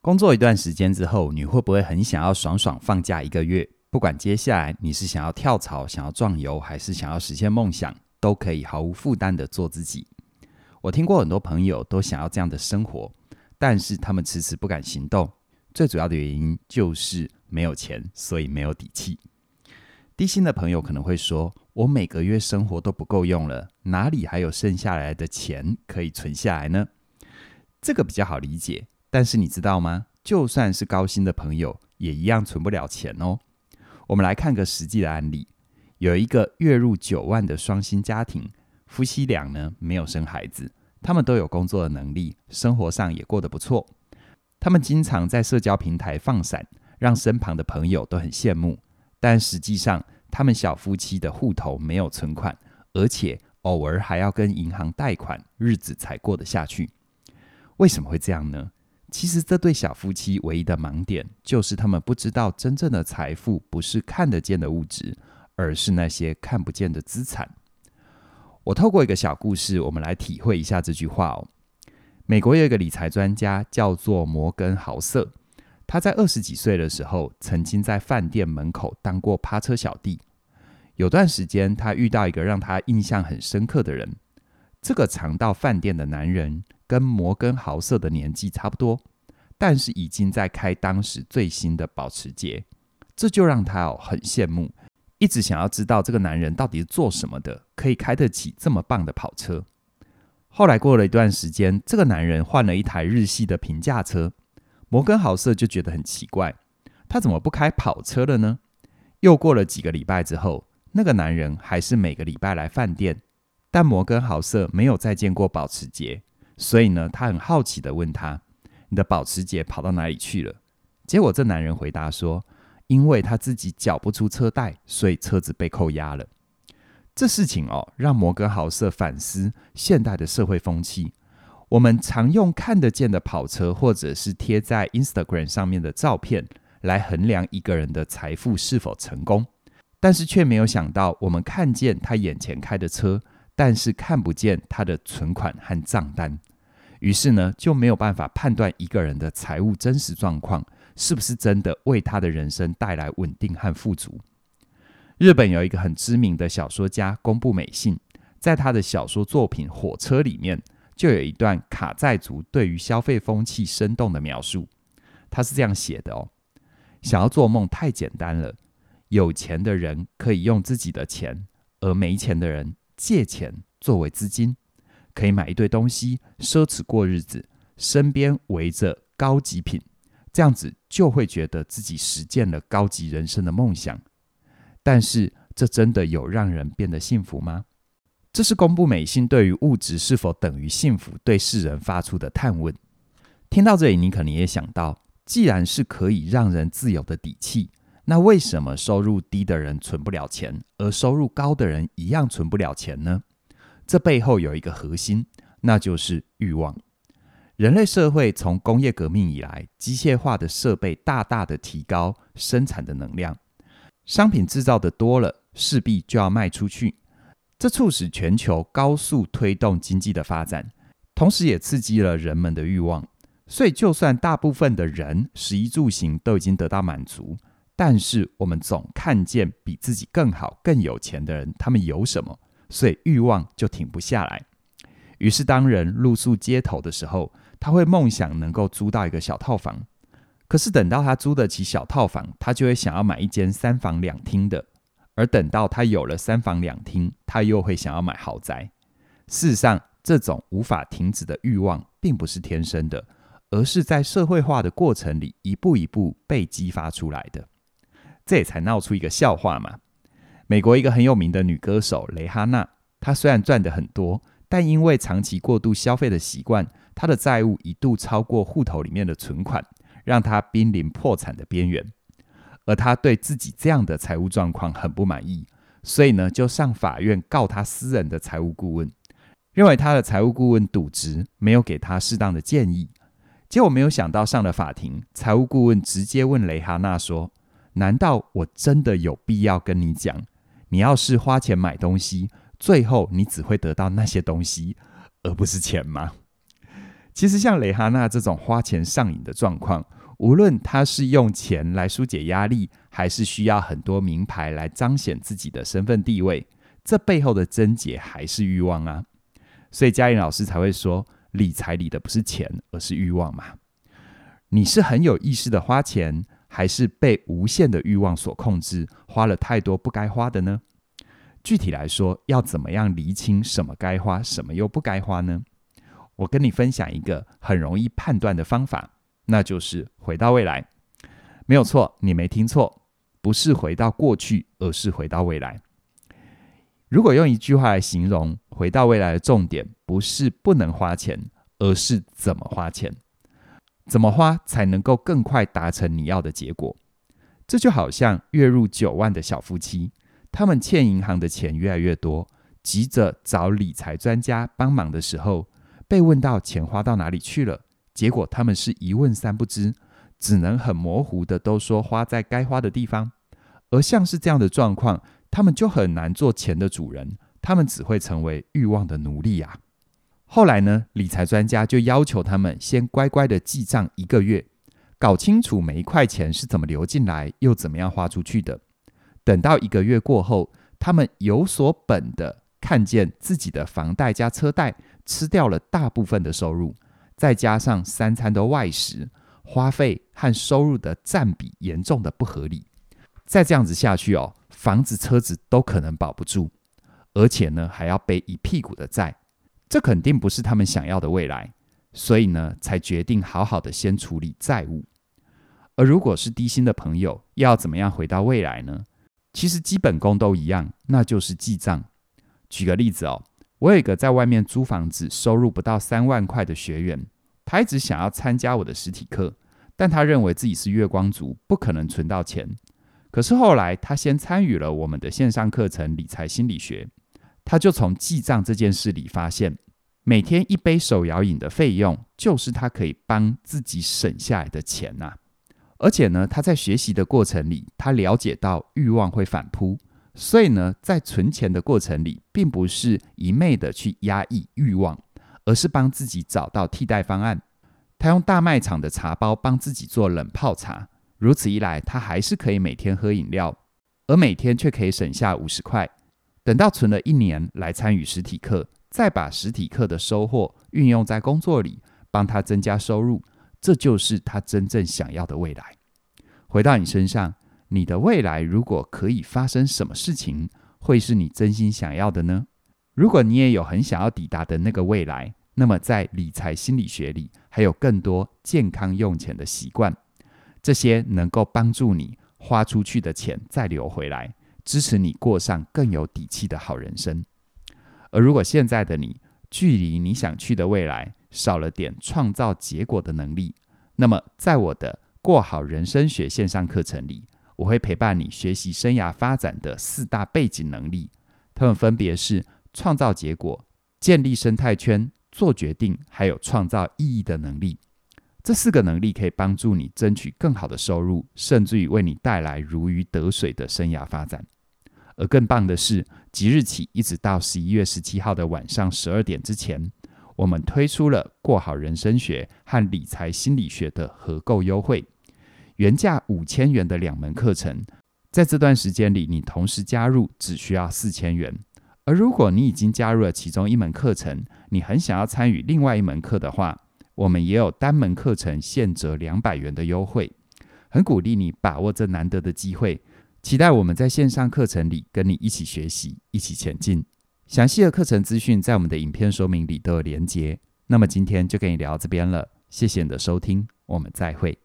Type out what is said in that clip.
工作一段时间之后，你会不会很想要爽爽放假一个月？不管接下来你是想要跳槽、想要壮游，还是想要实现梦想，都可以毫无负担地做自己。我听过很多朋友都想要这样的生活，但是他们迟迟不敢行动。最主要的原因就是没有钱，所以没有底气。低薪的朋友可能会说：“我每个月生活都不够用了，哪里还有剩下来的钱可以存下来呢？”这个比较好理解。但是你知道吗？就算是高薪的朋友，也一样存不了钱哦。我们来看个实际的案例：有一个月入九万的双薪家庭，夫妻俩呢没有生孩子，他们都有工作的能力，生活上也过得不错。他们经常在社交平台放闪，让身旁的朋友都很羡慕。但实际上，他们小夫妻的户头没有存款，而且偶尔还要跟银行贷款，日子才过得下去。为什么会这样呢？其实，这对小夫妻唯一的盲点，就是他们不知道真正的财富不是看得见的物质，而是那些看不见的资产。我透过一个小故事，我们来体会一下这句话哦。美国有一个理财专家叫做摩根豪瑟，他在二十几岁的时候，曾经在饭店门口当过趴车小弟。有段时间，他遇到一个让他印象很深刻的人，这个常到饭店的男人。跟摩根豪瑟的年纪差不多，但是已经在开当时最新的保时捷，这就让他哦很羡慕，一直想要知道这个男人到底是做什么的，可以开得起这么棒的跑车。后来过了一段时间，这个男人换了一台日系的平价车，摩根豪瑟就觉得很奇怪，他怎么不开跑车了呢？又过了几个礼拜之后，那个男人还是每个礼拜来饭店，但摩根豪瑟没有再见过保时捷。所以呢，他很好奇地问他：“你的保时捷跑到哪里去了？”结果这男人回答说：“因为他自己缴不出车贷，所以车子被扣押了。”这事情哦，让摩根豪瑟反思现代的社会风气。我们常用看得见的跑车，或者是贴在 Instagram 上面的照片，来衡量一个人的财富是否成功，但是却没有想到，我们看见他眼前开的车。但是看不见他的存款和账单，于是呢，就没有办法判断一个人的财务真实状况是不是真的为他的人生带来稳定和富足。日本有一个很知名的小说家宫部美幸，在他的小说作品《火车》里面，就有一段卡债族对于消费风气生动的描述。他是这样写的哦：想要做梦太简单了，有钱的人可以用自己的钱，而没钱的人。借钱作为资金，可以买一堆东西，奢侈过日子，身边围着高级品，这样子就会觉得自己实践了高级人生的梦想。但是，这真的有让人变得幸福吗？这是公布美幸对于物质是否等于幸福对世人发出的探问。听到这里，你可能也想到，既然是可以让人自由的底气。那为什么收入低的人存不了钱，而收入高的人一样存不了钱呢？这背后有一个核心，那就是欲望。人类社会从工业革命以来，机械化的设备大大的提高生产的能量，商品制造的多了，势必就要卖出去。这促使全球高速推动经济的发展，同时也刺激了人们的欲望。所以，就算大部分的人食衣住行都已经得到满足。但是我们总看见比自己更好、更有钱的人，他们有什么，所以欲望就停不下来。于是，当人露宿街头的时候，他会梦想能够租到一个小套房。可是，等到他租得起小套房，他就会想要买一间三房两厅的。而等到他有了三房两厅，他又会想要买豪宅。事实上，这种无法停止的欲望，并不是天生的，而是在社会化的过程里，一步一步被激发出来的。这也才闹出一个笑话嘛。美国一个很有名的女歌手蕾哈娜，她虽然赚得很多，但因为长期过度消费的习惯，她的债务一度超过户头里面的存款，让她濒临破产的边缘。而她对自己这样的财务状况很不满意，所以呢，就上法院告她私人的财务顾问，认为她的财务顾问渎职，没有给她适当的建议。结果没有想到上了法庭，财务顾问直接问蕾哈娜说，难道我真的有必要跟你讲？你要是花钱买东西，最后你只会得到那些东西，而不是钱吗？其实像蕾哈娜这种花钱上瘾的状况，无论他是用钱来疏解压力，还是需要很多名牌来彰显自己的身份地位，这背后的症结还是欲望啊。所以嘉玲老师才会说，理财理的不是钱，而是欲望嘛。你是很有意识的花钱，还是被无限的欲望所控制，花了太多不该花的呢？具体来说，要怎么样厘清什么该花，什么又不该花呢？我跟你分享一个很容易判断的方法，那就是回到未来。没有错，你没听错，不是回到过去，而是回到未来。如果用一句话来形容，回到未来的重点不是不能花钱，而是怎么花钱，怎么花才能够更快达成你要的结果。这就好像月入九万的小夫妻。他们欠银行的钱越来越多，急着找理财专家帮忙的时候，被问到钱花到哪里去了，结果他们是一问三不知，只能很模糊的都说花在该花的地方。而像是这样的状况，他们就很难做钱的主人，他们只会成为欲望的奴隶啊。后来呢，理财专家就要求他们先乖乖的记账一个月，搞清楚每一块钱是怎么流进来，又怎么样花出去的。等到一个月过后，他们有所本的看见自己的房贷加车贷吃掉了大部分的收入，再加上三餐的外食，花费和收入的占比严重的不合理。再这样子下去哦，房子车子都可能保不住，而且呢还要背一屁股的债，这肯定不是他们想要的未来，所以呢才决定好好的先处理债务。而如果是低薪的朋友，要怎么样回到未来呢？其实基本功都一样，那就是记账。举个例子哦，我有一个在外面租房子、收入不到三万块的学员，他一直想要参加我的实体课，但他认为自己是月光族，不可能存到钱。可是后来他先参与了我们的线上课程《理财心理学》，他就从记账这件事里发现，每天一杯手摇饮的费用，就是他可以帮自己省下来的钱呐、而且呢，他在学习的过程里，他了解到欲望会反扑，所以呢，在存钱的过程里，并不是一昧的去压抑欲望，而是帮自己找到替代方案。他用大卖场的茶包帮自己做冷泡茶，如此一来，他还是可以每天喝饮料，而每天却可以省下五十块。等到存了一年来参与实体课，再把实体课的收获运用在工作里，帮他增加收入。这就是他真正想要的未来。回到你身上，你的未来如果可以发生什么事情，会是你真心想要的呢？如果你也有很想要抵达的那个未来，那么在理财心理学里，还有更多健康用钱的习惯，这些能够帮助你花出去的钱再流回来，支持你过上更有底气的好人生。而如果现在的你，距离你想去的未来，少了点创造结果的能力，那么在我的过好人生学线上课程里，我会陪伴你学习生涯发展的四大背景能力，它们分别是创造结果、建立生态圈、做决定，还有创造意义的能力。这四个能力可以帮助你争取更好的收入，甚至于为你带来如鱼得水的生涯发展。而更棒的是，即日起一直到十一月十七号的晚上十二点之前。我们推出了过好人生学和理财心理学的合购优惠，原价五千元的两门课程，在这段时间里，你同时加入只需要四千元。而如果你已经加入了其中一门课程，你很想要参与另外一门课的话，我们也有单门课程现折两百元的优惠。很鼓励你把握这难得的机会，期待我们在线上课程里跟你一起学习，一起前进。详细的课程资讯在我们的影片说明里都有连结。那么今天就跟你聊到这边了，谢谢你的收听，我们再会。